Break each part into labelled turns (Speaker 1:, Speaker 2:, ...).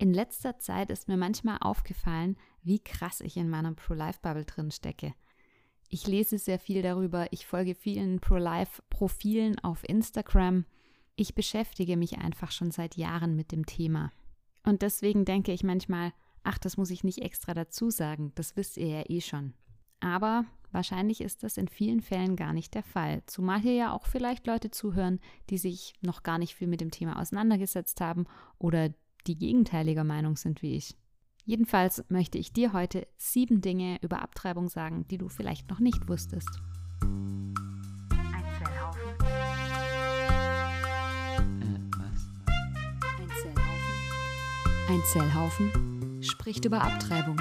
Speaker 1: In letzter Zeit ist mir manchmal aufgefallen, wie krass ich in meiner Pro-Life-Bubble drin stecke. Ich lese sehr viel darüber, ich folge vielen Pro-Life-Profilen auf Instagram. Ich beschäftige mich einfach schon seit Jahren mit dem Thema. Und deswegen denke ich manchmal, ach, das muss ich nicht extra dazu sagen, das wisst ihr ja eh schon. Aber wahrscheinlich ist das in vielen Fällen gar nicht der Fall, zumal hier ja auch vielleicht Leute zuhören, die sich noch gar nicht viel mit dem Thema auseinandergesetzt haben oder die gegenteiliger Meinung sind wie ich. Jedenfalls möchte ich dir heute sieben Dinge über Abtreibung sagen, die du vielleicht noch nicht wusstest.
Speaker 2: Ein Zellhaufen.
Speaker 3: Äh, was?
Speaker 1: Ein Zellhaufen. Ein Zellhaufen spricht über Abtreibung.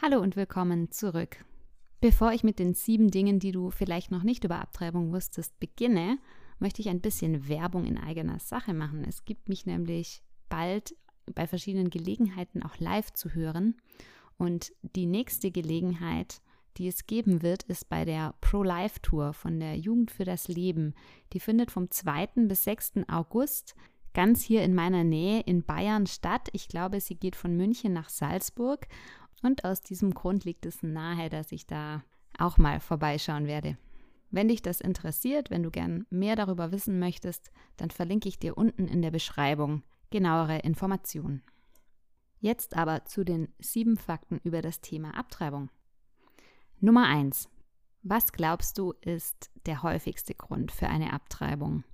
Speaker 1: Hallo und willkommen zurück. Bevor ich mit den sieben Dingen, die du vielleicht noch nicht über Abtreibung wusstest, beginne, möchte ich ein bisschen Werbung in eigener Sache machen. Es gibt mich nämlich bald bei verschiedenen Gelegenheiten auch live zu hören. Und die nächste Gelegenheit, die es geben wird, ist bei der Pro-Life-Tour von der Jugend für das Leben. Die findet vom 2. bis 6. August ganz hier in meiner Nähe in Bayern statt. Ich glaube, sie geht von München nach Salzburg. Und aus diesem Grund liegt es nahe, dass ich da auch mal vorbeischauen werde. Wenn dich das interessiert, wenn du gern mehr darüber wissen möchtest, dann verlinke ich dir unten in der Beschreibung genauere Informationen. Jetzt aber zu den sieben Fakten über das Thema Abtreibung. Nummer 1. Was glaubst du ist der häufigste Grund für eine Abtreibung?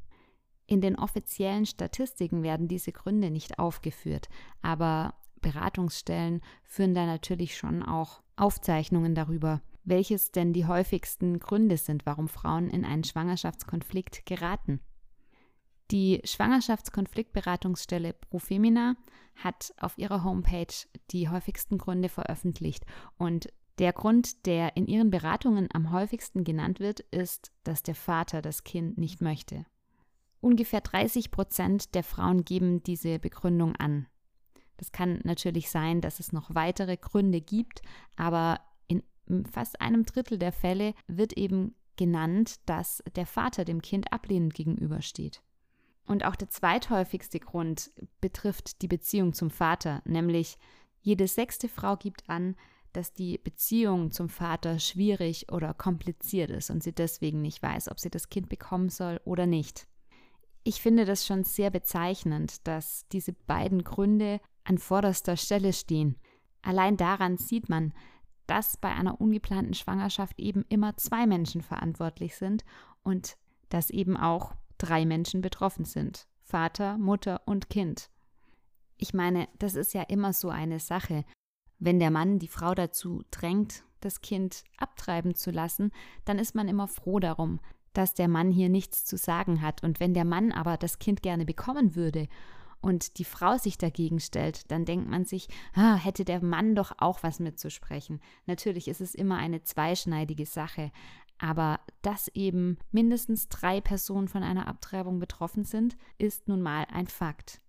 Speaker 1: In den offiziellen Statistiken werden diese Gründe nicht aufgeführt, aber Beratungsstellen führen da natürlich schon auch Aufzeichnungen darüber, welches denn die häufigsten Gründe sind, warum Frauen in einen Schwangerschaftskonflikt geraten. Die Schwangerschaftskonfliktberatungsstelle Profemina hat auf ihrer Homepage die häufigsten Gründe veröffentlicht und der Grund, der in ihren Beratungen am häufigsten genannt wird, ist, dass der Vater das Kind nicht möchte. Ungefähr 30 Prozent der Frauen geben diese Begründung an. Das kann natürlich sein, dass es noch weitere Gründe gibt, aber fast einem Drittel der Fälle wird eben genannt, dass der Vater dem Kind ablehnend gegenübersteht. Und auch der zweithäufigste Grund betrifft die Beziehung zum Vater, nämlich jede sechste Frau gibt an, dass die Beziehung zum Vater schwierig oder kompliziert ist und sie deswegen nicht weiß, ob sie das Kind bekommen soll oder nicht. Ich finde das schon sehr bezeichnend, dass diese beiden Gründe an vorderster Stelle stehen. Allein daran sieht man, dass bei einer ungeplanten Schwangerschaft eben immer zwei Menschen verantwortlich sind und dass eben auch drei Menschen betroffen sind. Vater, Mutter und Kind. Ich meine, das ist ja immer so eine Sache. Wenn der Mann die Frau dazu drängt, das Kind abtreiben zu lassen, dann ist man immer froh darum, dass der Mann hier nichts zu sagen hat. Und wenn der Mann aber das Kind gerne bekommen würde und die Frau sich dagegen stellt, dann denkt man sich, ah, hätte der Mann doch auch was mitzusprechen. Natürlich ist es immer eine zweischneidige Sache, aber dass eben mindestens drei Personen von einer Abtreibung betroffen sind, ist nun mal ein Fakt.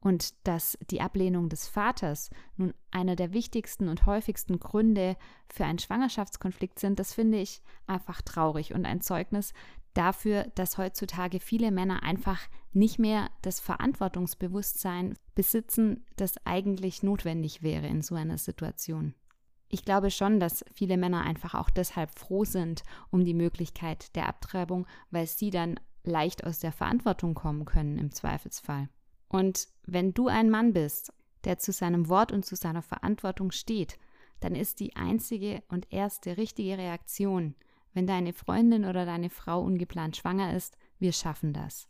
Speaker 1: Und dass die Ablehnung des Vaters nun einer der wichtigsten und häufigsten Gründe für einen Schwangerschaftskonflikt sind, das finde ich einfach traurig und ein Zeugnis dafür, dass heutzutage viele Männer einfach nicht mehr das Verantwortungsbewusstsein besitzen, das eigentlich notwendig wäre in so einer Situation. Ich glaube schon, dass viele Männer einfach auch deshalb froh sind um die Möglichkeit der Abtreibung, weil sie dann leicht aus der Verantwortung kommen können im Zweifelsfall. Und wenn du ein Mann bist, der zu seinem Wort und zu seiner Verantwortung steht, dann ist die einzige und erste richtige Reaktion, wenn deine Freundin oder deine Frau ungeplant schwanger ist, wir schaffen das.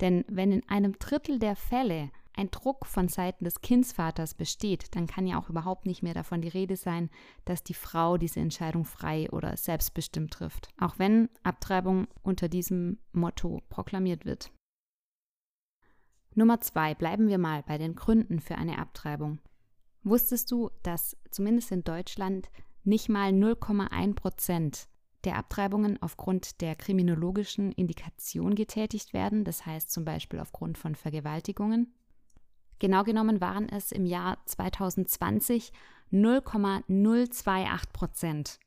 Speaker 1: Denn wenn in einem Drittel der Fälle ein Druck von Seiten des Kindsvaters besteht, dann kann ja auch überhaupt nicht mehr davon die Rede sein, dass die Frau diese Entscheidung frei oder selbstbestimmt trifft, auch wenn Abtreibung unter diesem Motto proklamiert wird. Nummer zwei, bleiben wir mal bei den Gründen für eine Abtreibung. Wusstest du, dass zumindest in Deutschland nicht mal 0,1 Prozent der Abtreibungen aufgrund der kriminologischen Indikation getätigt werden, das heißt zum Beispiel aufgrund von Vergewaltigungen. Genau genommen waren es im Jahr 2020 0,028 Prozent.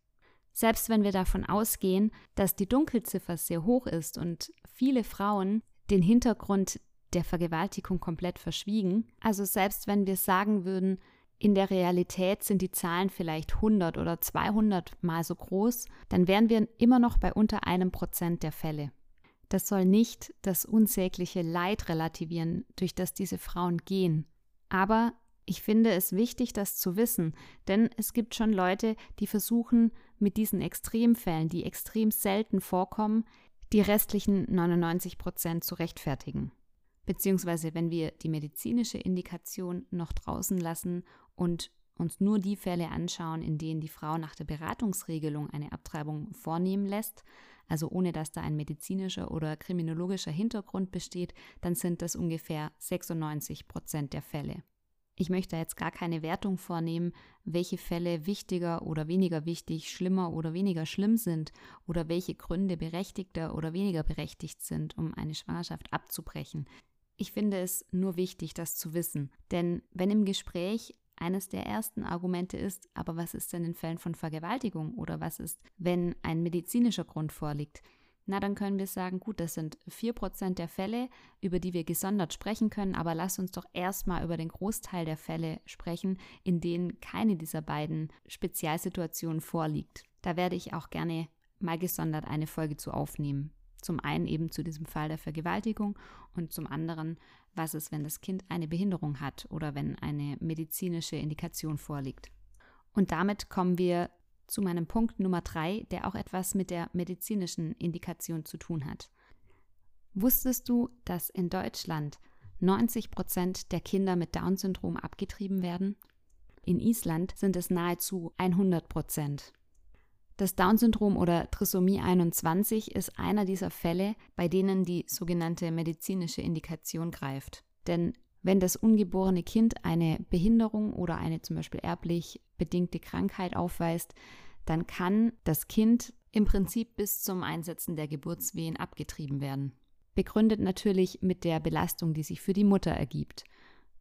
Speaker 1: Selbst wenn wir davon ausgehen, dass die Dunkelziffer sehr hoch ist und viele Frauen den Hintergrund der Vergewaltigung komplett verschwiegen. Also selbst wenn wir sagen würden, in der Realität sind die Zahlen vielleicht 100 oder 200 mal so groß, dann wären wir immer noch bei unter einem Prozent der Fälle. Das soll nicht das unsägliche Leid relativieren, durch das diese Frauen gehen. Aber ich finde es wichtig, das zu wissen, denn es gibt schon Leute, die versuchen, mit diesen Extremfällen, die extrem selten vorkommen, die restlichen 99 Prozent zu rechtfertigen. Beziehungsweise wenn wir die medizinische Indikation noch draußen lassen und uns nur die Fälle anschauen, in denen die Frau nach der Beratungsregelung eine Abtreibung vornehmen lässt, also ohne dass da ein medizinischer oder kriminologischer Hintergrund besteht, dann sind das ungefähr 96 Prozent der Fälle. Ich möchte jetzt gar keine Wertung vornehmen, welche Fälle wichtiger oder weniger wichtig, schlimmer oder weniger schlimm sind oder welche Gründe berechtigter oder weniger berechtigt sind, um eine Schwangerschaft abzubrechen. Ich finde es nur wichtig, das zu wissen, denn wenn im Gespräch eines der ersten Argumente ist, aber was ist denn in Fällen von Vergewaltigung oder was ist, wenn ein medizinischer Grund vorliegt? Na, dann können wir sagen, gut, das sind 4% der Fälle, über die wir gesondert sprechen können, aber lass uns doch erstmal über den Großteil der Fälle sprechen, in denen keine dieser beiden Spezialsituationen vorliegt. Da werde ich auch gerne mal gesondert eine Folge zu aufnehmen. Zum einen eben zu diesem Fall der Vergewaltigung und zum anderen, was ist, wenn das Kind eine Behinderung hat oder wenn eine medizinische Indikation vorliegt. Und damit kommen wir zu meinem Punkt Nummer drei, der auch etwas mit der medizinischen Indikation zu tun hat. Wusstest du, dass in Deutschland 90 Prozent der Kinder mit Down-Syndrom abgetrieben werden? In Island sind es nahezu 100 Prozent. Das Down-Syndrom oder Trisomie 21 ist einer dieser Fälle, bei denen die sogenannte medizinische Indikation greift. Denn wenn das ungeborene Kind eine Behinderung oder eine zum Beispiel erblich bedingte Krankheit aufweist, dann kann das Kind im Prinzip bis zum Einsetzen der Geburtswehen abgetrieben werden. Begründet natürlich mit der Belastung, die sich für die Mutter ergibt.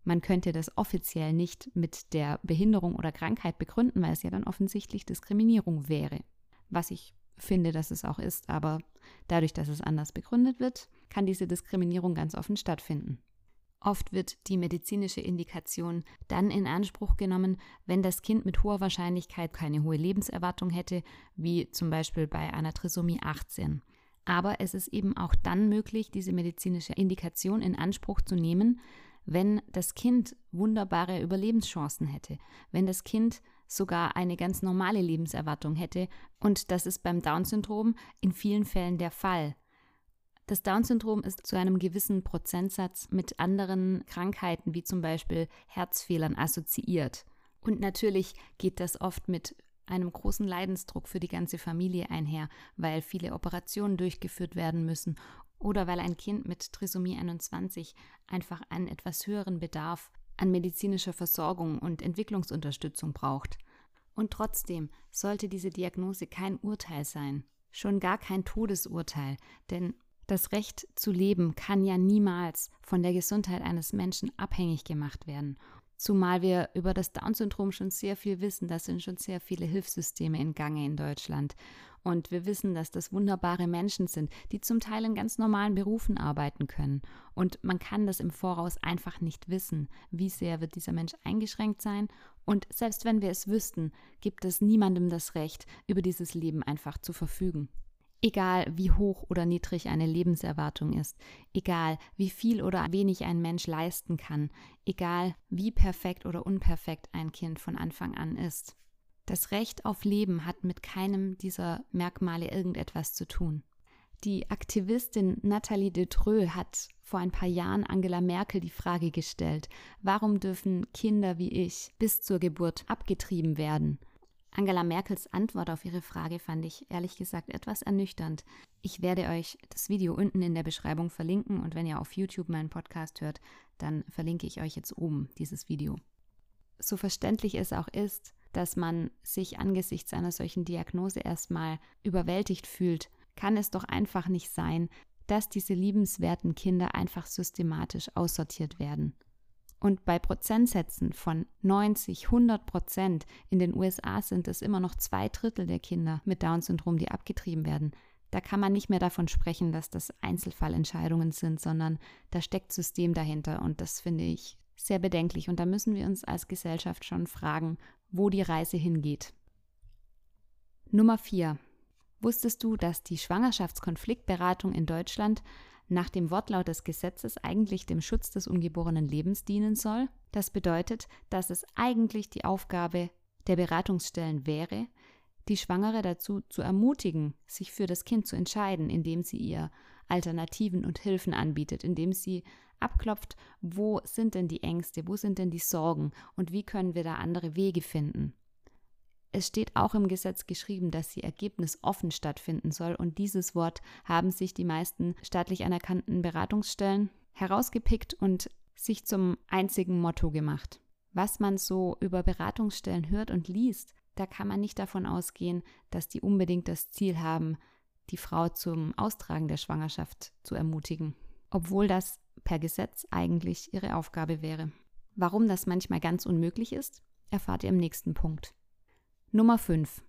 Speaker 1: Man könnte das offiziell nicht mit der Behinderung oder Krankheit begründen, weil es ja dann offensichtlich Diskriminierung wäre. Was ich finde, dass es auch ist, aber dadurch, dass es anders begründet wird, kann diese Diskriminierung ganz offen stattfinden. Oft wird die medizinische Indikation dann in Anspruch genommen, wenn das Kind mit hoher Wahrscheinlichkeit keine hohe Lebenserwartung hätte, wie zum Beispiel bei einer Trisomie 18. Aber es ist eben auch dann möglich, diese medizinische Indikation in Anspruch zu nehmen, wenn das Kind wunderbare Überlebenschancen hätte, wenn das Kind sogar eine ganz normale Lebenserwartung hätte. Und das ist beim Down-Syndrom in vielen Fällen der Fall. Das Down-Syndrom ist zu einem gewissen Prozentsatz mit anderen Krankheiten wie zum Beispiel Herzfehlern assoziiert. Und natürlich geht das oft mit einem großen Leidensdruck für die ganze Familie einher, weil viele Operationen durchgeführt werden müssen oder weil ein Kind mit Trisomie 21 einfach einen etwas höheren Bedarf an medizinischer Versorgung und Entwicklungsunterstützung braucht. Und trotzdem sollte diese Diagnose kein Urteil sein, schon gar kein Todesurteil, denn das Recht zu leben kann ja niemals von der Gesundheit eines Menschen abhängig gemacht werden. Zumal wir über das Down-Syndrom schon sehr viel wissen, da sind schon sehr viele Hilfssysteme in Gange in Deutschland. Und wir wissen, dass das wunderbare Menschen sind, die zum Teil in ganz normalen Berufen arbeiten können. Und man kann das im Voraus einfach nicht wissen, wie sehr wird dieser Mensch eingeschränkt sein. Und selbst wenn wir es wüssten, gibt es niemandem das Recht, über dieses Leben einfach zu verfügen. Egal wie hoch oder niedrig eine Lebenserwartung ist, egal wie viel oder wenig ein Mensch leisten kann, egal wie perfekt oder unperfekt ein Kind von Anfang an ist. Das Recht auf Leben hat mit keinem dieser Merkmale irgendetwas zu tun. Die Aktivistin Nathalie Detreux hat vor ein paar Jahren Angela Merkel die Frage gestellt, warum dürfen Kinder wie ich bis zur Geburt abgetrieben werden? Angela Merkels Antwort auf ihre Frage fand ich ehrlich gesagt etwas ernüchternd. Ich werde euch das Video unten in der Beschreibung verlinken und wenn ihr auf YouTube meinen Podcast hört, dann verlinke ich euch jetzt oben dieses Video. So verständlich es auch ist, dass man sich angesichts einer solchen Diagnose erstmal überwältigt fühlt, kann es doch einfach nicht sein, dass diese liebenswerten Kinder einfach systematisch aussortiert werden. Und bei Prozentsätzen von 90, 100 Prozent in den USA sind es immer noch zwei Drittel der Kinder mit Down-Syndrom, die abgetrieben werden. Da kann man nicht mehr davon sprechen, dass das Einzelfallentscheidungen sind, sondern da steckt System dahinter und das finde ich sehr bedenklich und da müssen wir uns als Gesellschaft schon fragen, wo die Reise hingeht. Nummer 4. Wusstest du, dass die Schwangerschaftskonfliktberatung in Deutschland nach dem Wortlaut des Gesetzes eigentlich dem Schutz des ungeborenen Lebens dienen soll? Das bedeutet, dass es eigentlich die Aufgabe der Beratungsstellen wäre, die Schwangere dazu zu ermutigen, sich für das Kind zu entscheiden, indem sie ihr Alternativen und Hilfen anbietet, indem sie abklopft, wo sind denn die Ängste, wo sind denn die Sorgen und wie können wir da andere Wege finden. Es steht auch im Gesetz geschrieben, dass sie ergebnisoffen stattfinden soll und dieses Wort haben sich die meisten staatlich anerkannten Beratungsstellen herausgepickt und sich zum einzigen Motto gemacht. Was man so über Beratungsstellen hört und liest, da kann man nicht davon ausgehen, dass die unbedingt das Ziel haben, die Frau zum Austragen der Schwangerschaft zu ermutigen, obwohl das per Gesetz eigentlich ihre Aufgabe wäre. Warum das manchmal ganz unmöglich ist, erfahrt ihr im nächsten Punkt. Nummer 5.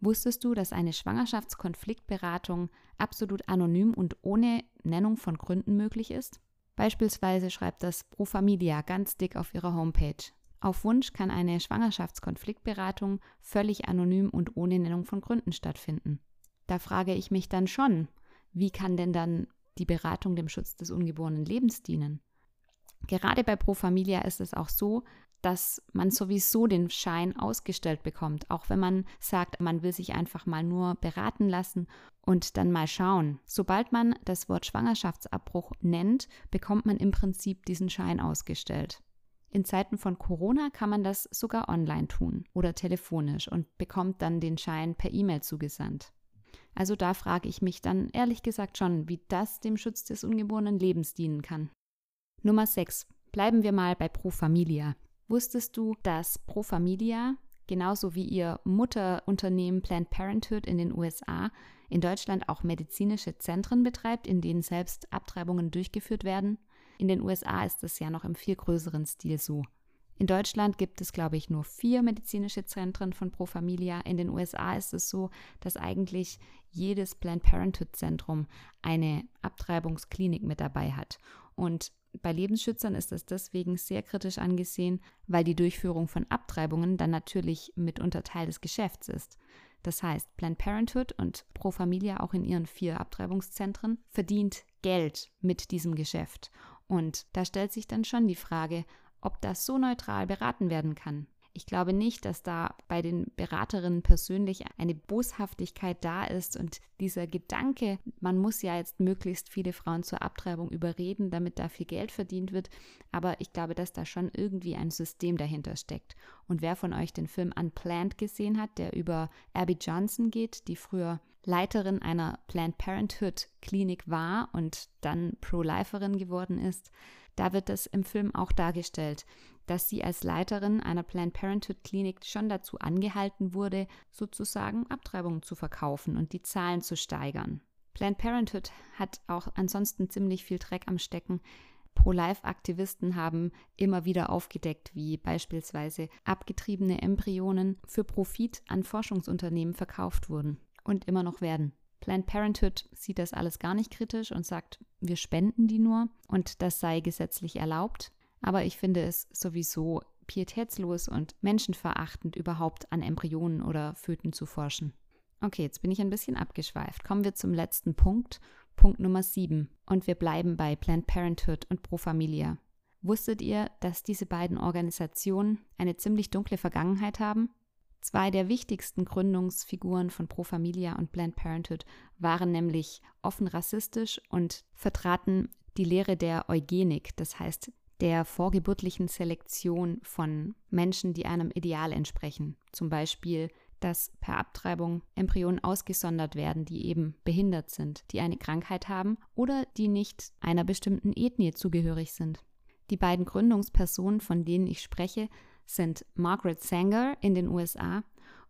Speaker 1: Wusstest du, dass eine Schwangerschaftskonfliktberatung absolut anonym und ohne Nennung von Gründen möglich ist? Beispielsweise schreibt das Pro Familia ganz dick auf ihrer Homepage. Auf Wunsch kann eine Schwangerschaftskonfliktberatung völlig anonym und ohne Nennung von Gründen stattfinden. Da frage ich mich dann schon, wie kann denn dann die Beratung dem Schutz des ungeborenen Lebens dienen? Gerade bei Pro Familia ist es auch so, dass man sowieso den Schein ausgestellt bekommt, auch wenn man sagt, man will sich einfach mal nur beraten lassen und dann mal schauen. Sobald man das Wort Schwangerschaftsabbruch nennt, bekommt man im Prinzip diesen Schein ausgestellt. In Zeiten von Corona kann man das sogar online tun oder telefonisch und bekommt dann den Schein per E-Mail zugesandt. Also da frage ich mich dann ehrlich gesagt schon, wie das dem Schutz des ungeborenen Lebens dienen kann. Nummer 6. Bleiben wir mal bei Pro Familia. Wusstest du, dass Pro Familia genauso wie ihr Mutterunternehmen Planned Parenthood in den USA in Deutschland auch medizinische Zentren betreibt, in denen selbst Abtreibungen durchgeführt werden? In den USA ist es ja noch im viel größeren Stil so. In Deutschland gibt es, glaube ich, nur vier medizinische Zentren von Pro Familia. In den USA ist es so, dass eigentlich jedes Planned Parenthood Zentrum eine Abtreibungsklinik mit dabei hat. Und bei Lebensschützern ist das deswegen sehr kritisch angesehen, weil die Durchführung von Abtreibungen dann natürlich mitunter Teil des Geschäfts ist. Das heißt, Planned Parenthood und Pro Familia auch in ihren vier Abtreibungszentren verdient Geld mit diesem Geschäft. Und da stellt sich dann schon die Frage, ob das so neutral beraten werden kann. Ich glaube nicht, dass da bei den Beraterinnen persönlich eine Boshaftigkeit da ist und dieser Gedanke, man muss ja jetzt möglichst viele Frauen zur Abtreibung überreden, damit da viel Geld verdient wird. Aber ich glaube, dass da schon irgendwie ein System dahinter steckt. Und wer von euch den Film Unplanned gesehen hat, der über Abby Johnson geht, die früher Leiterin einer Planned Parenthood Klinik war und dann Pro-Liferin geworden ist, da wird es im Film auch dargestellt, dass sie als Leiterin einer Planned Parenthood Klinik schon dazu angehalten wurde, sozusagen Abtreibungen zu verkaufen und die Zahlen zu steigern. Planned Parenthood hat auch ansonsten ziemlich viel Dreck am Stecken. Pro-Life-Aktivisten haben immer wieder aufgedeckt, wie beispielsweise abgetriebene Embryonen für Profit an Forschungsunternehmen verkauft wurden und immer noch werden. Planned Parenthood sieht das alles gar nicht kritisch und sagt, wir spenden die nur und das sei gesetzlich erlaubt. Aber ich finde es sowieso pietätslos und menschenverachtend, überhaupt an Embryonen oder Föten zu forschen. Okay, jetzt bin ich ein bisschen abgeschweift. Kommen wir zum letzten Punkt, Punkt Nummer 7. Und wir bleiben bei Planned Parenthood und Pro Familia. Wusstet ihr, dass diese beiden Organisationen eine ziemlich dunkle Vergangenheit haben? Zwei der wichtigsten Gründungsfiguren von Pro Familia und Planned Parenthood waren nämlich offen rassistisch und vertraten die Lehre der Eugenik, das heißt der vorgeburtlichen Selektion von Menschen, die einem Ideal entsprechen. Zum Beispiel, dass per Abtreibung Embryonen ausgesondert werden, die eben behindert sind, die eine Krankheit haben oder die nicht einer bestimmten Ethnie zugehörig sind. Die beiden Gründungspersonen, von denen ich spreche, sind Margaret Sanger in den USA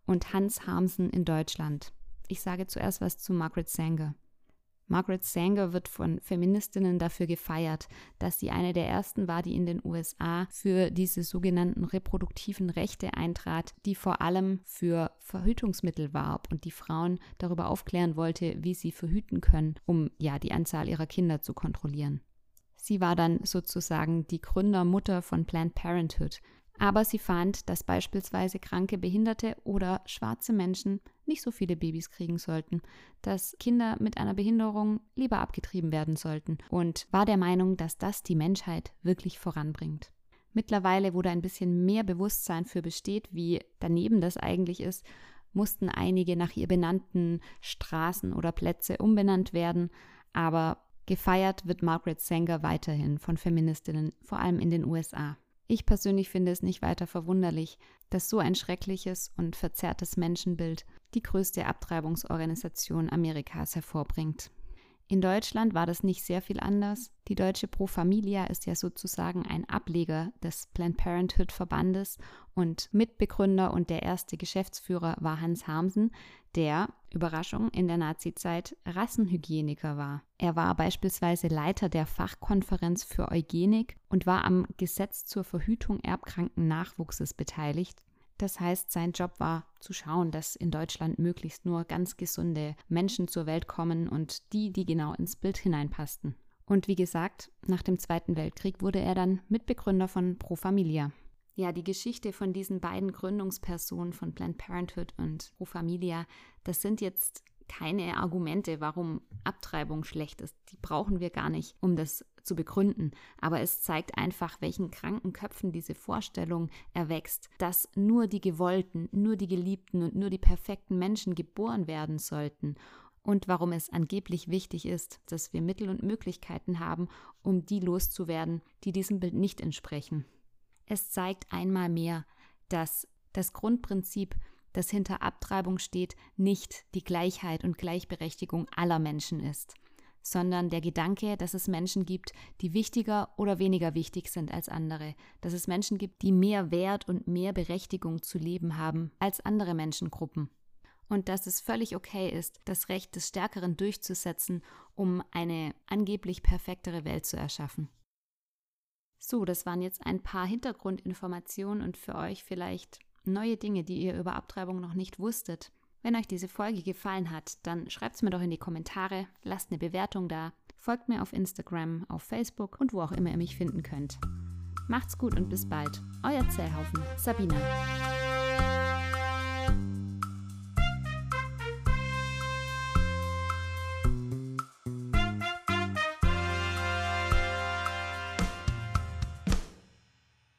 Speaker 1: und Hans Harmsen in Deutschland. Ich sage zuerst was zu Margaret Sanger. Margaret Sanger wird von Feministinnen dafür gefeiert, dass sie eine der ersten war, die in den USA für diese sogenannten reproduktiven Rechte eintrat, die vor allem für Verhütungsmittel warb und die Frauen darüber aufklären wollte, wie sie verhüten können, um ja die Anzahl ihrer Kinder zu kontrollieren. Sie war dann sozusagen die Gründermutter von Planned Parenthood, aber sie fand, dass beispielsweise kranke Behinderte oder schwarze Menschen nicht so viele Babys kriegen sollten, dass Kinder mit einer Behinderung lieber abgetrieben werden sollten und war der Meinung, dass das die Menschheit wirklich voranbringt. Mittlerweile, wo da ein bisschen mehr Bewusstsein für besteht, wie daneben das eigentlich ist, mussten einige nach ihr benannten Straßen oder Plätze umbenannt werden, aber gefeiert wird Margaret Sanger weiterhin von Feministinnen, vor allem in den USA. Ich persönlich finde es nicht weiter verwunderlich, dass so ein schreckliches und verzerrtes Menschenbild die größte Abtreibungsorganisation Amerikas hervorbringt. In Deutschland war das nicht sehr viel anders. Die deutsche Pro Familia ist ja sozusagen ein Ableger des Planned Parenthood Verbandes und Mitbegründer und der erste Geschäftsführer war Hans Harmsen, der, Überraschung, in der Nazizeit Rassenhygieniker war. Er war beispielsweise Leiter der Fachkonferenz für Eugenik und war am Gesetz zur Verhütung erbkranken Nachwuchses beteiligt das heißt, sein Job war zu schauen, dass in Deutschland möglichst nur ganz gesunde Menschen zur Welt kommen und die, die genau ins Bild hineinpassten. Und wie gesagt, nach dem Zweiten Weltkrieg wurde er dann Mitbegründer von Pro Familia. Ja, die Geschichte von diesen beiden Gründungspersonen von Planned Parenthood und Pro Familia, das sind jetzt keine Argumente, warum Abtreibung schlecht ist. Die brauchen wir gar nicht, um das zu begründen. Aber es zeigt einfach, welchen kranken Köpfen diese Vorstellung erwächst, dass nur die gewollten, nur die geliebten und nur die perfekten Menschen geboren werden sollten. Und warum es angeblich wichtig ist, dass wir Mittel und Möglichkeiten haben, um die loszuwerden, die diesem Bild nicht entsprechen. Es zeigt einmal mehr, dass das Grundprinzip das hinter Abtreibung steht, nicht die Gleichheit und Gleichberechtigung aller Menschen ist, sondern der Gedanke, dass es Menschen gibt, die wichtiger oder weniger wichtig sind als andere, dass es Menschen gibt, die mehr Wert und mehr Berechtigung zu leben haben als andere Menschengruppen. Und dass es völlig okay ist, das Recht des Stärkeren durchzusetzen, um eine angeblich perfektere Welt zu erschaffen. So, das waren jetzt ein paar Hintergrundinformationen und für euch vielleicht neue Dinge, die ihr über Abtreibung noch nicht wusstet. Wenn euch diese Folge gefallen hat, dann schreibt es mir doch in die Kommentare, lasst eine Bewertung da, folgt mir auf Instagram, auf Facebook und wo auch immer ihr mich finden könnt. Macht's gut und bis bald. Euer Zellhaufen, Sabina.